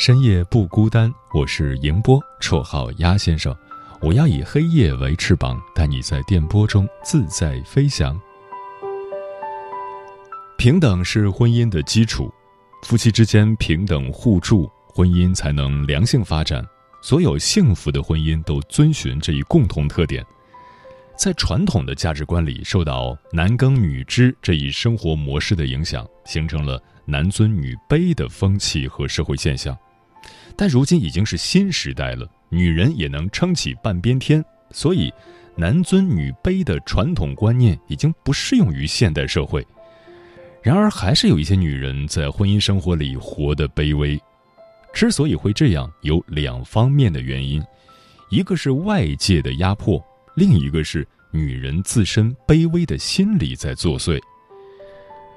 深夜不孤单，我是迎波，绰号鸭先生。我要以黑夜为翅膀，带你在电波中自在飞翔。平等是婚姻的基础，夫妻之间平等互助，婚姻才能良性发展。所有幸福的婚姻都遵循这一共同特点。在传统的价值观里，受到男耕女织这一生活模式的影响，形成了男尊女卑的风气和社会现象。但如今已经是新时代了，女人也能撑起半边天，所以男尊女卑的传统观念已经不适用于现代社会。然而，还是有一些女人在婚姻生活里活得卑微。之所以会这样，有两方面的原因：一个是外界的压迫，另一个是女人自身卑微的心理在作祟。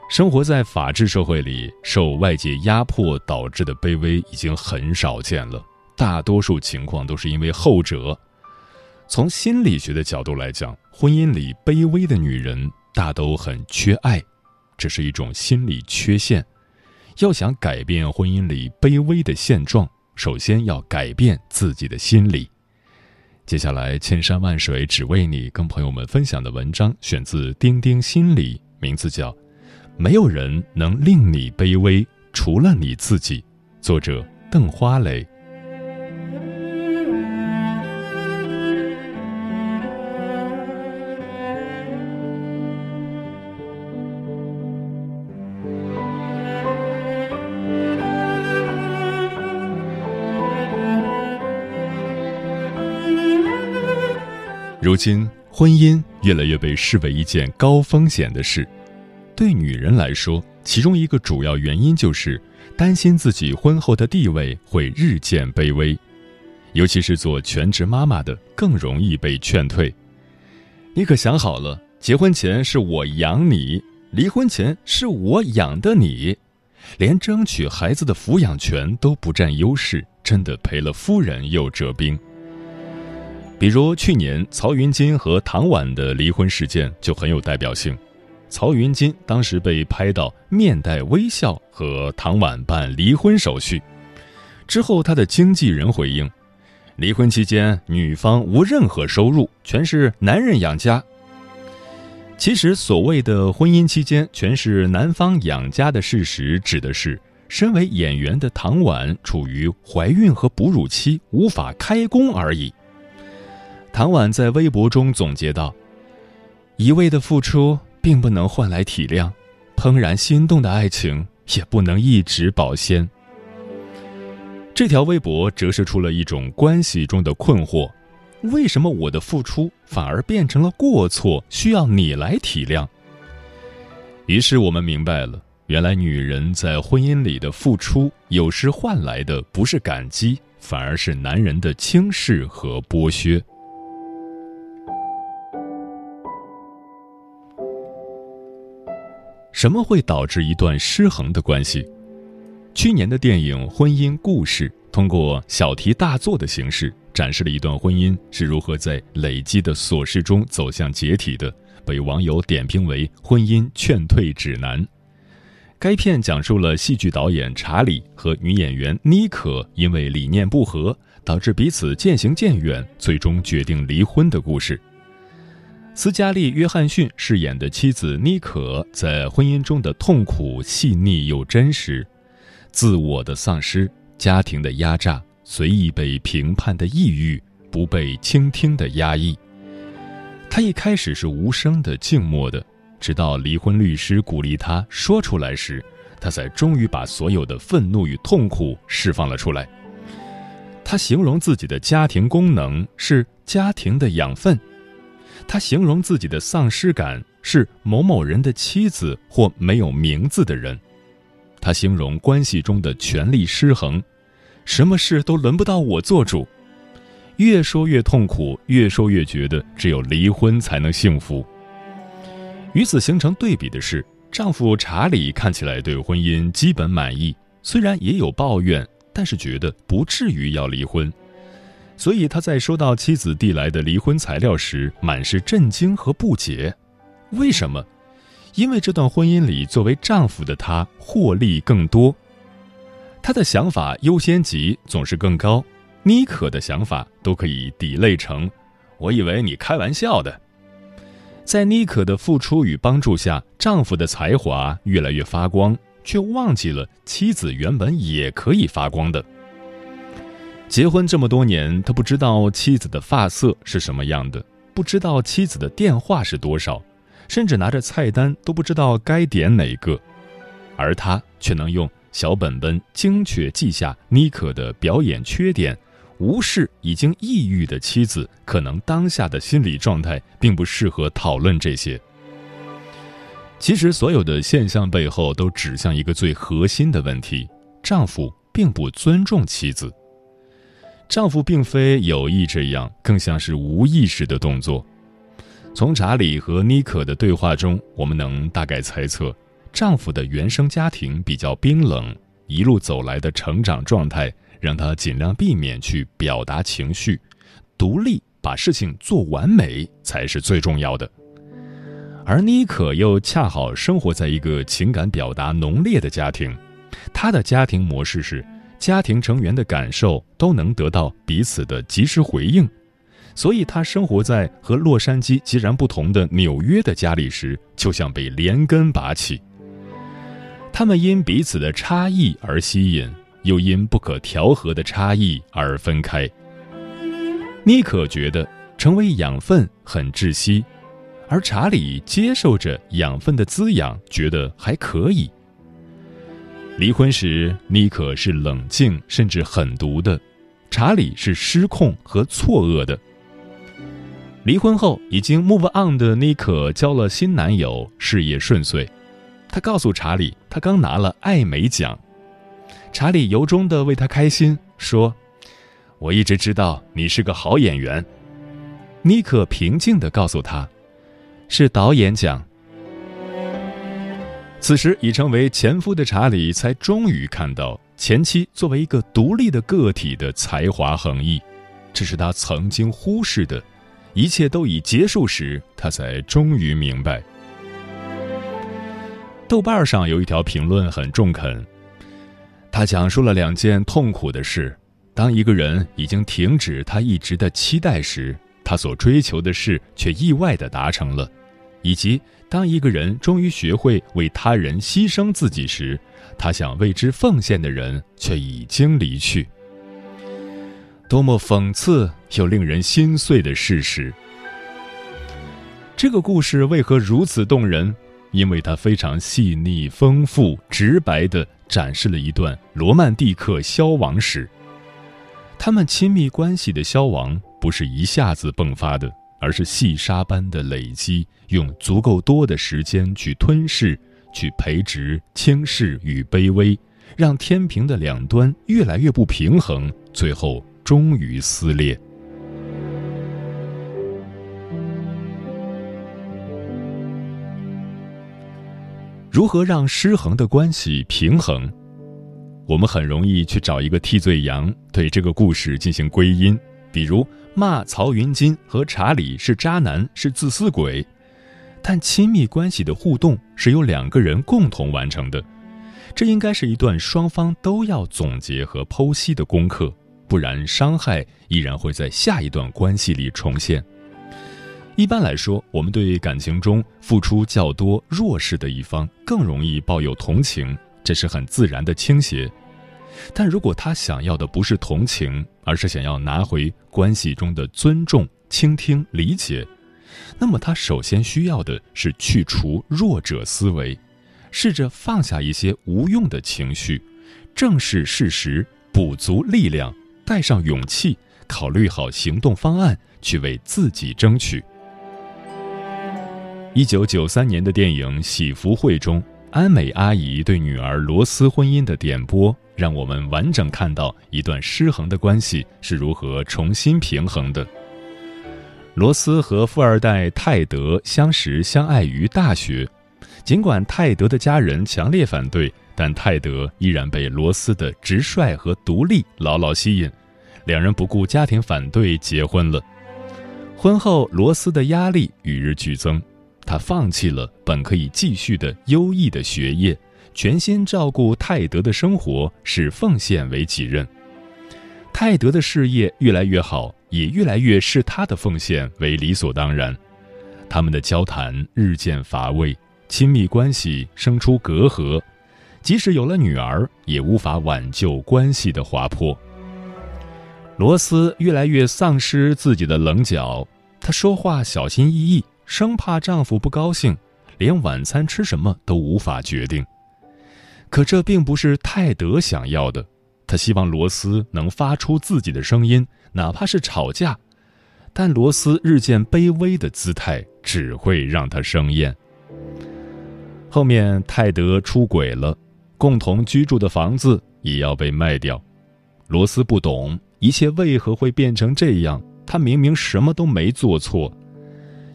生活在法治社会里，受外界压迫导致的卑微已经很少见了。大多数情况都是因为后者。从心理学的角度来讲，婚姻里卑微的女人大都很缺爱，这是一种心理缺陷。要想改变婚姻里卑微的现状，首先要改变自己的心理。接下来，千山万水只为你，跟朋友们分享的文章选自《钉钉心理》，名字叫。没有人能令你卑微，除了你自己。作者：邓花蕾。如今，婚姻越来越被视为一件高风险的事。对女人来说，其中一个主要原因就是担心自己婚后的地位会日渐卑微，尤其是做全职妈妈的更容易被劝退。你可想好了，结婚前是我养你，离婚前是我养的你，连争取孩子的抚养权都不占优势，真的赔了夫人又折兵。比如去年曹云金和唐婉的离婚事件就很有代表性。曹云金当时被拍到面带微笑和唐婉办离婚手续，之后他的经纪人回应，离婚期间女方无任何收入，全是男人养家。其实所谓的婚姻期间全是男方养家的事实，指的是身为演员的唐婉处于怀孕和哺乳期，无法开工而已。唐婉在微博中总结道：“一味的付出。”并不能换来体谅，怦然心动的爱情也不能一直保鲜。这条微博折射出了一种关系中的困惑：为什么我的付出反而变成了过错，需要你来体谅？于是我们明白了，原来女人在婚姻里的付出，有时换来的不是感激，反而是男人的轻视和剥削。什么会导致一段失衡的关系？去年的电影《婚姻故事》通过小题大做的形式，展示了一段婚姻是如何在累积的琐事中走向解体的，被网友点评为“婚姻劝退指南”。该片讲述了戏剧导演查理和女演员妮可因为理念不合，导致彼此渐行渐远，最终决定离婚的故事。斯嘉丽·约翰逊饰演的妻子妮可，在婚姻中的痛苦细腻又真实，自我的丧失、家庭的压榨、随意被评判的抑郁、不被倾听的压抑。他一开始是无声的、静默的，直到离婚律师鼓励他说出来时，他才终于把所有的愤怒与痛苦释放了出来。他形容自己的家庭功能是家庭的养分，他形容自己的丧失感是某某人的妻子或没有名字的人，他形容关系中的权力失衡，什么事都轮不到我做主。越说越痛苦，越说越觉得只有离婚才能幸福。与此形成对比的是，丈夫查理看起来对婚姻基本满意，虽然也有抱怨。但是觉得不至于要离婚，所以他在收到妻子递来的离婚材料时，满是震惊和不解。为什么？因为这段婚姻里，作为丈夫的他获利更多，他的想法优先级总是更高。妮可的想法都可以抵类成：“我以为你开玩笑的。”在妮可的付出与帮助下，丈夫的才华越来越发光。却忘记了妻子原本也可以发光的。结婚这么多年，他不知道妻子的发色是什么样的，不知道妻子的电话是多少，甚至拿着菜单都不知道该点哪个，而他却能用小本本精确记下妮可的表演缺点，无视已经抑郁的妻子可能当下的心理状态并不适合讨论这些。其实，所有的现象背后都指向一个最核心的问题：丈夫并不尊重妻子。丈夫并非有意这样，更像是无意识的动作。从查理和妮可的对话中，我们能大概猜测，丈夫的原生家庭比较冰冷，一路走来的成长状态让他尽量避免去表达情绪，独立把事情做完美才是最重要的。而妮可又恰好生活在一个情感表达浓烈的家庭，她的家庭模式是，家庭成员的感受都能得到彼此的及时回应，所以他生活在和洛杉矶截然不同的纽约的家里时，就像被连根拔起。他们因彼此的差异而吸引，又因不可调和的差异而分开。妮可觉得成为养分很窒息。而查理接受着养分的滋养，觉得还可以。离婚时，妮可是冷静甚至狠毒的，查理是失控和错愕的。离婚后已经 move on 的妮可交了新男友，事业顺遂。她告诉查理，她刚拿了艾美奖。查理由衷的为她开心，说：“我一直知道你是个好演员。”妮可平静的告诉他。是导演奖。此时已成为前夫的查理，才终于看到前妻作为一个独立的个体的才华横溢，这是他曾经忽视的。一切都已结束时，他才终于明白。豆瓣上有一条评论很中肯，他讲述了两件痛苦的事：当一个人已经停止他一直的期待时，他所追求的事却意外的达成了。以及当一个人终于学会为他人牺牲自己时，他想为之奉献的人却已经离去。多么讽刺又令人心碎的事实！这个故事为何如此动人？因为它非常细腻、丰富、直白地展示了一段罗曼蒂克消亡史。他们亲密关系的消亡不是一下子迸发的。而是细沙般的累积，用足够多的时间去吞噬、去培植轻视与卑微，让天平的两端越来越不平衡，最后终于撕裂。如何让失衡的关系平衡？我们很容易去找一个替罪羊，对这个故事进行归因，比如。骂曹云金和查理是渣男，是自私鬼，但亲密关系的互动是由两个人共同完成的，这应该是一段双方都要总结和剖析的功课，不然伤害依然会在下一段关系里重现。一般来说，我们对感情中付出较多、弱势的一方更容易抱有同情，这是很自然的倾斜。但如果他想要的不是同情，而是想要拿回关系中的尊重、倾听、理解，那么他首先需要的是去除弱者思维，试着放下一些无用的情绪，正视事实，补足力量，带上勇气，考虑好行动方案，去为自己争取。一九九三年的电影《喜福会》中。安美阿姨对女儿罗斯婚姻的点拨，让我们完整看到一段失衡的关系是如何重新平衡的。罗斯和富二代泰德相识相爱于大学，尽管泰德的家人强烈反对，但泰德依然被罗斯的直率和独立牢牢吸引，两人不顾家庭反对结婚了。婚后，罗斯的压力与日俱增。他放弃了本可以继续的优异的学业，全心照顾泰德的生活，视奉献为己任。泰德的事业越来越好，也越来越视他的奉献为理所当然。他们的交谈日渐乏味，亲密关系生出隔阂，即使有了女儿，也无法挽救关系的滑坡。罗斯越来越丧失自己的棱角，她说话小心翼翼。生怕丈夫不高兴，连晚餐吃什么都无法决定。可这并不是泰德想要的，他希望罗斯能发出自己的声音，哪怕是吵架。但罗斯日渐卑微的姿态只会让他生厌。后面泰德出轨了，共同居住的房子也要被卖掉。罗斯不懂一切为何会变成这样，他明明什么都没做错。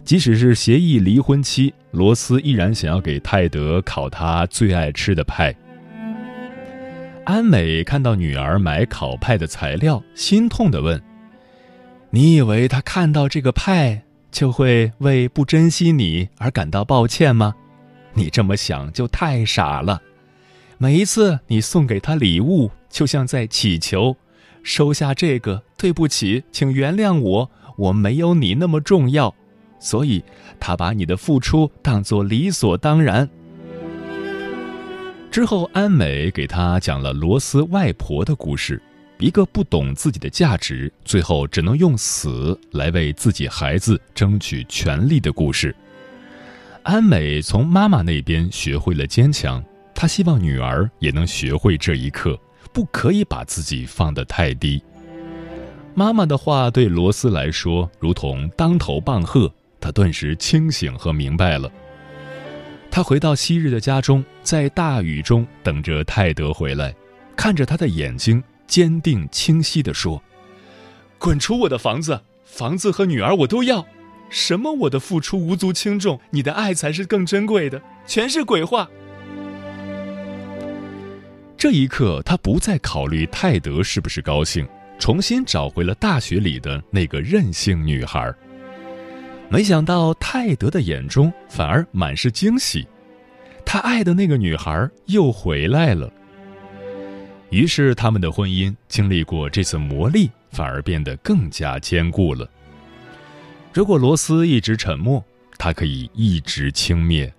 即使是协议离婚期，罗斯依然想要给泰德烤他最爱吃的派。安美看到女儿买烤派的材料，心痛地问：“你以为他看到这个派就会为不珍惜你而感到抱歉吗？你这么想就太傻了。每一次你送给他礼物，就像在祈求：收下这个，对不起，请原谅我，我没有你那么重要。”所以，他把你的付出当作理所当然。之后，安美给他讲了罗斯外婆的故事，一个不懂自己的价值，最后只能用死来为自己孩子争取权利的故事。安美从妈妈那边学会了坚强，她希望女儿也能学会这一刻，不可以把自己放得太低。妈妈的话对罗斯来说如同当头棒喝。他顿时清醒和明白了。他回到昔日的家中，在大雨中等着泰德回来，看着他的眼睛，坚定清晰地说：“滚出我的房子，房子和女儿我都要。什么我的付出无足轻重，你的爱才是更珍贵的，全是鬼话。”这一刻，他不再考虑泰德是不是高兴，重新找回了大学里的那个任性女孩。没想到泰德的眼中反而满是惊喜，他爱的那个女孩又回来了。于是他们的婚姻经历过这次磨砺，反而变得更加坚固了。如果罗斯一直沉默，他可以一直轻蔑；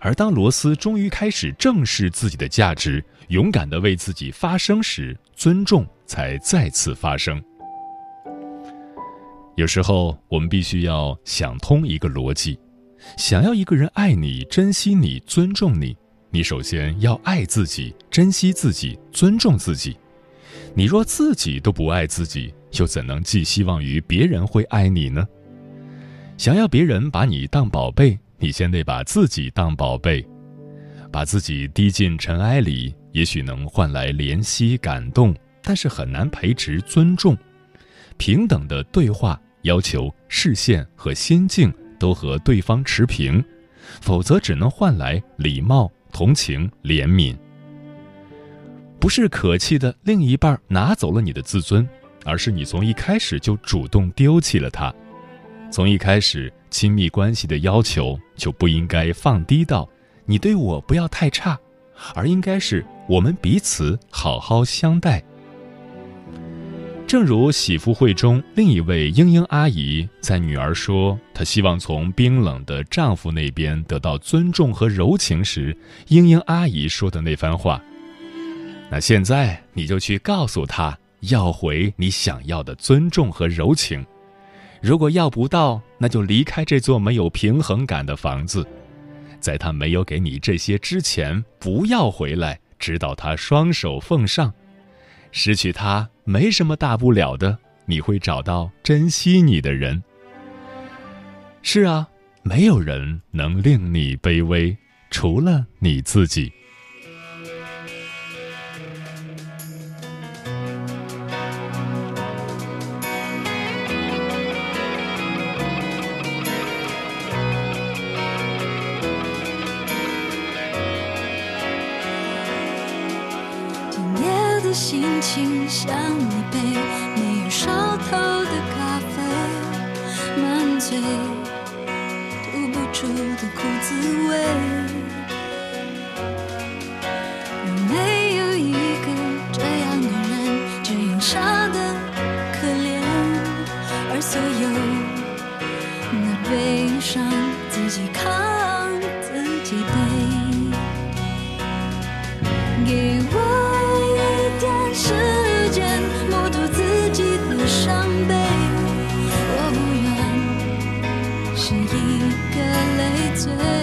而当罗斯终于开始正视自己的价值，勇敢的为自己发声时，尊重才再次发生。有时候，我们必须要想通一个逻辑：想要一个人爱你、珍惜你、尊重你，你首先要爱自己、珍惜自己、尊重自己。你若自己都不爱自己，又怎能寄希望于别人会爱你呢？想要别人把你当宝贝，你先得把自己当宝贝。把自己滴进尘埃里，也许能换来怜惜、感动，但是很难培植尊重。平等的对话。要求视线和心境都和对方持平，否则只能换来礼貌、同情、怜悯。不是可气的另一半拿走了你的自尊，而是你从一开始就主动丢弃了他。从一开始，亲密关系的要求就不应该放低到你对我不要太差，而应该是我们彼此好好相待。正如喜福会中另一位英英阿姨在女儿说她希望从冰冷的丈夫那边得到尊重和柔情时，英英阿姨说的那番话：“那现在你就去告诉他，要回你想要的尊重和柔情。如果要不到，那就离开这座没有平衡感的房子。在他没有给你这些之前，不要回来，直到他双手奉上。失去他没什么大不了的，你会找到珍惜你的人。是啊，没有人能令你卑微，除了你自己。想你。是一个累赘。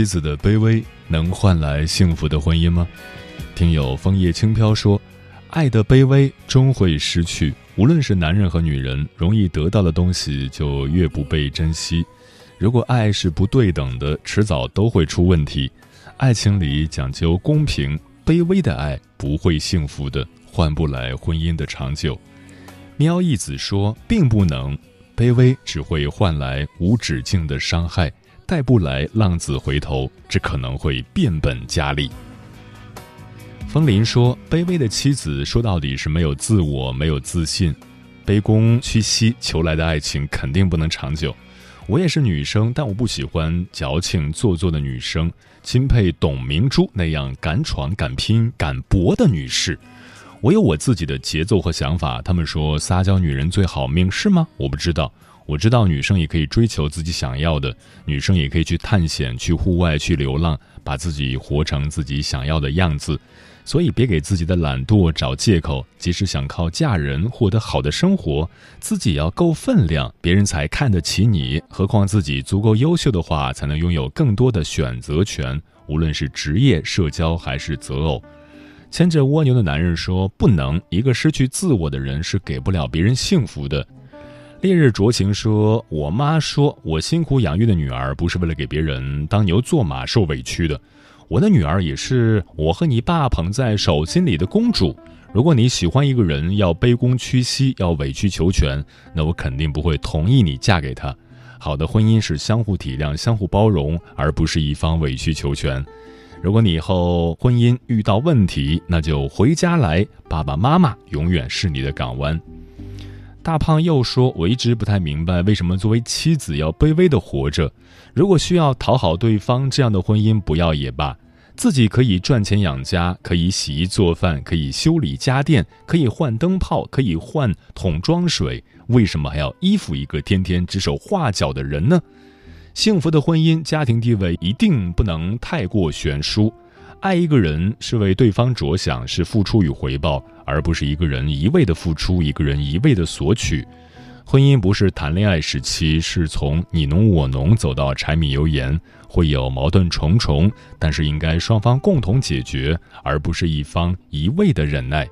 妻子的卑微能换来幸福的婚姻吗？听友枫叶轻飘说，爱的卑微终会失去。无论是男人和女人，容易得到的东西就越不被珍惜。如果爱是不对等的，迟早都会出问题。爱情里讲究公平，卑微的爱不会幸福的，换不来婚姻的长久。喵一子说，并不能，卑微只会换来无止境的伤害。带不来浪子回头，只可能会变本加厉。风林说：“卑微的妻子说到底是没有自我，没有自信，卑躬屈膝求来的爱情肯定不能长久。我也是女生，但我不喜欢矫情做作的女生，钦佩董明珠那样敢闯敢拼敢搏的女士。我有我自己的节奏和想法。他们说撒娇女人最好命，是吗？我不知道。”我知道女生也可以追求自己想要的，女生也可以去探险、去户外、去流浪，把自己活成自己想要的样子。所以别给自己的懒惰找借口。即使想靠嫁人获得好的生活，自己要够分量，别人才看得起你。何况自己足够优秀的话，才能拥有更多的选择权，无论是职业、社交还是择偶。牵着蜗牛的男人说：“不能，一个失去自我的人是给不了别人幸福的。”烈日灼情说：“我妈说我辛苦养育的女儿不是为了给别人当牛做马受委屈的，我的女儿也是我和你爸捧在手心里的公主。如果你喜欢一个人要卑躬屈膝，要委曲求全，那我肯定不会同意你嫁给他。好的婚姻是相互体谅、相互包容，而不是一方委曲求全。如果你以后婚姻遇到问题，那就回家来，爸爸妈妈永远是你的港湾。”大胖又说：“我一直不太明白，为什么作为妻子要卑微的活着？如果需要讨好对方，这样的婚姻不要也罢。自己可以赚钱养家，可以洗衣做饭，可以修理家电，可以换灯泡，可以换桶装水，为什么还要依附一个天天指手画脚的人呢？幸福的婚姻，家庭地位一定不能太过悬殊。”爱一个人是为对方着想，是付出与回报，而不是一个人一味的付出，一个人一味的索取。婚姻不是谈恋爱时期，是从你侬我侬走到柴米油盐，会有矛盾重重，但是应该双方共同解决，而不是一方一味的忍耐。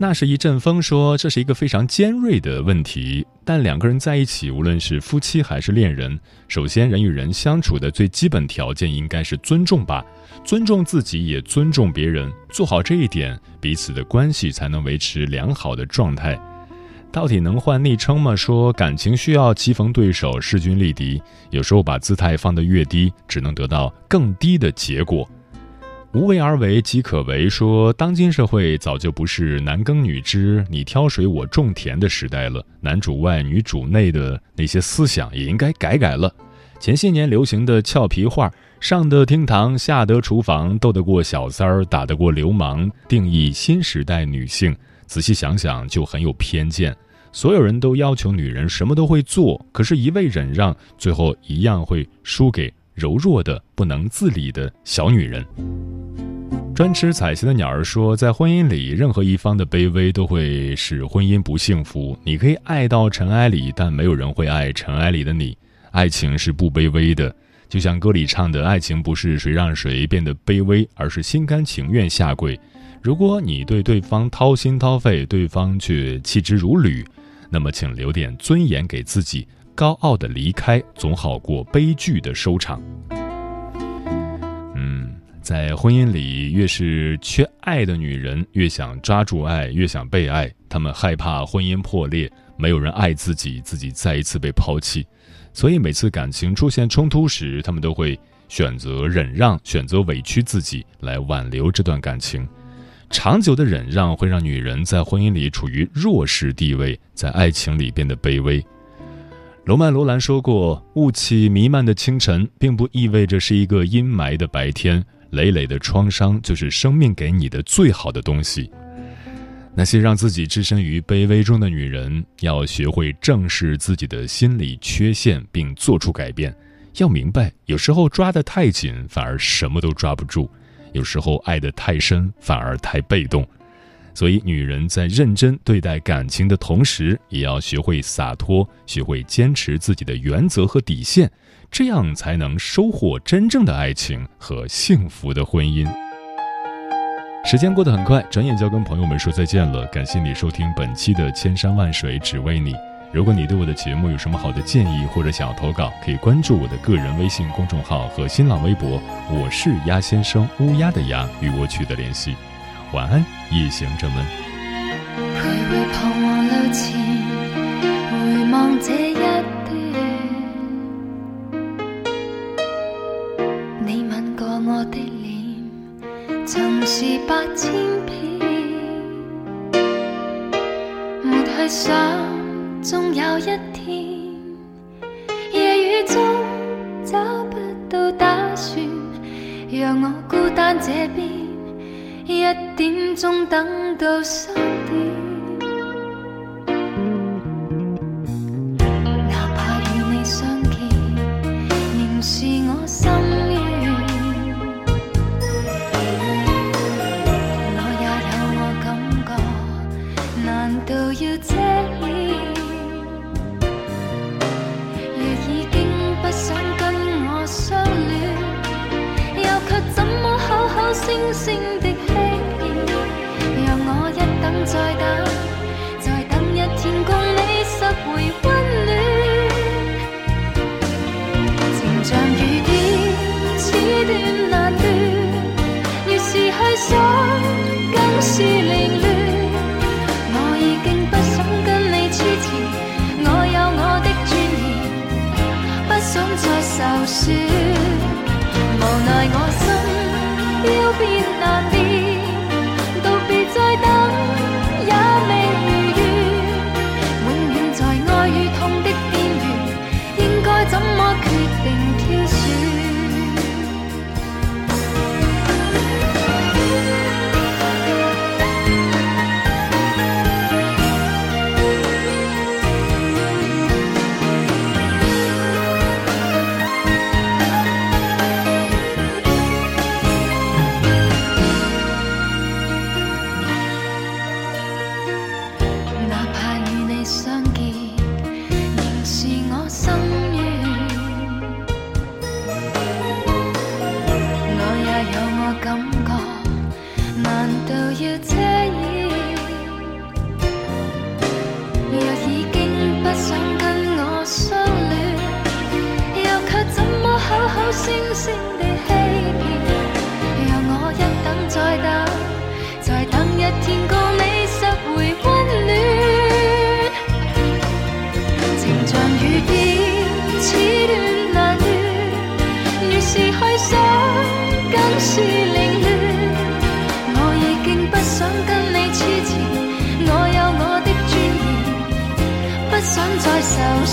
那是一阵风说，这是一个非常尖锐的问题。但两个人在一起，无论是夫妻还是恋人，首先人与人相处的最基本条件应该是尊重吧。尊重自己，也尊重别人，做好这一点，彼此的关系才能维持良好的状态。到底能换昵称吗？说感情需要棋逢对手，势均力敌，有时候把姿态放得越低，只能得到更低的结果。无为而为即可为。说，当今社会早就不是男耕女织、你挑水我种田的时代了，男主外女主内的那些思想也应该改改了。前些年流行的俏皮话“上得厅堂，下得厨房，斗得过小三儿，打得过流氓”，定义新时代女性，仔细想想就很有偏见。所有人都要求女人什么都会做，可是，一味忍让，最后一样会输给。柔弱的、不能自理的小女人。专吃彩旗的鸟儿说，在婚姻里，任何一方的卑微都会使婚姻不幸福。你可以爱到尘埃里，但没有人会爱尘埃里的你。爱情是不卑微的，就像歌里唱的：“爱情不是谁让谁变得卑微，而是心甘情愿下跪。”如果你对对方掏心掏肺，对方却弃之如履，那么请留点尊严给自己。高傲的离开总好过悲剧的收场。在婚姻里，越是缺爱的女人，越想抓住爱，越想被爱。她们害怕婚姻破裂，没有人爱自己，自己再一次被抛弃。所以每次感情出现冲突时，她们都会选择忍让，选择委屈自己来挽留这段感情。长久的忍让会让女人在婚姻里处于弱势地位，在爱情里变得卑微。罗曼·罗兰说过：“雾气弥漫的清晨，并不意味着是一个阴霾的白天。累累的创伤，就是生命给你的最好的东西。”那些让自己置身于卑微中的女人，要学会正视自己的心理缺陷，并做出改变。要明白，有时候抓得太紧，反而什么都抓不住；有时候爱得太深，反而太被动。所以，女人在认真对待感情的同时，也要学会洒脱，学会坚持自己的原则和底线，这样才能收获真正的爱情和幸福的婚姻。时间过得很快，转眼就要跟朋友们说再见了。感谢你收听本期的《千山万水只为你》。如果你对我的节目有什么好的建议，或者想要投稿，可以关注我的个人微信公众号和新浪微博，我是鸭先生，乌鸦的鸭，与我取得联系。晚安，夜行者们。徘徊彷徨，这一百千遍。没去想，终有一天，夜雨中找不到打算，让我孤单这边。一点钟等到三难道要遮掩？若已经不想跟我相恋，又却怎么口口声声的欺骗？让我一等再等，再等一天共你拾回温暖。情像雨点，似断难。说无奈我。心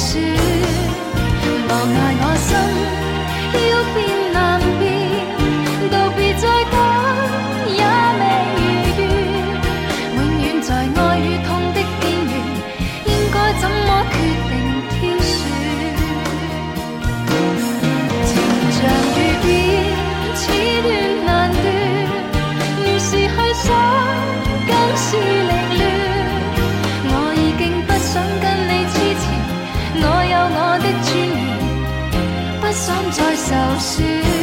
是，望那。的尊严，不想再受损。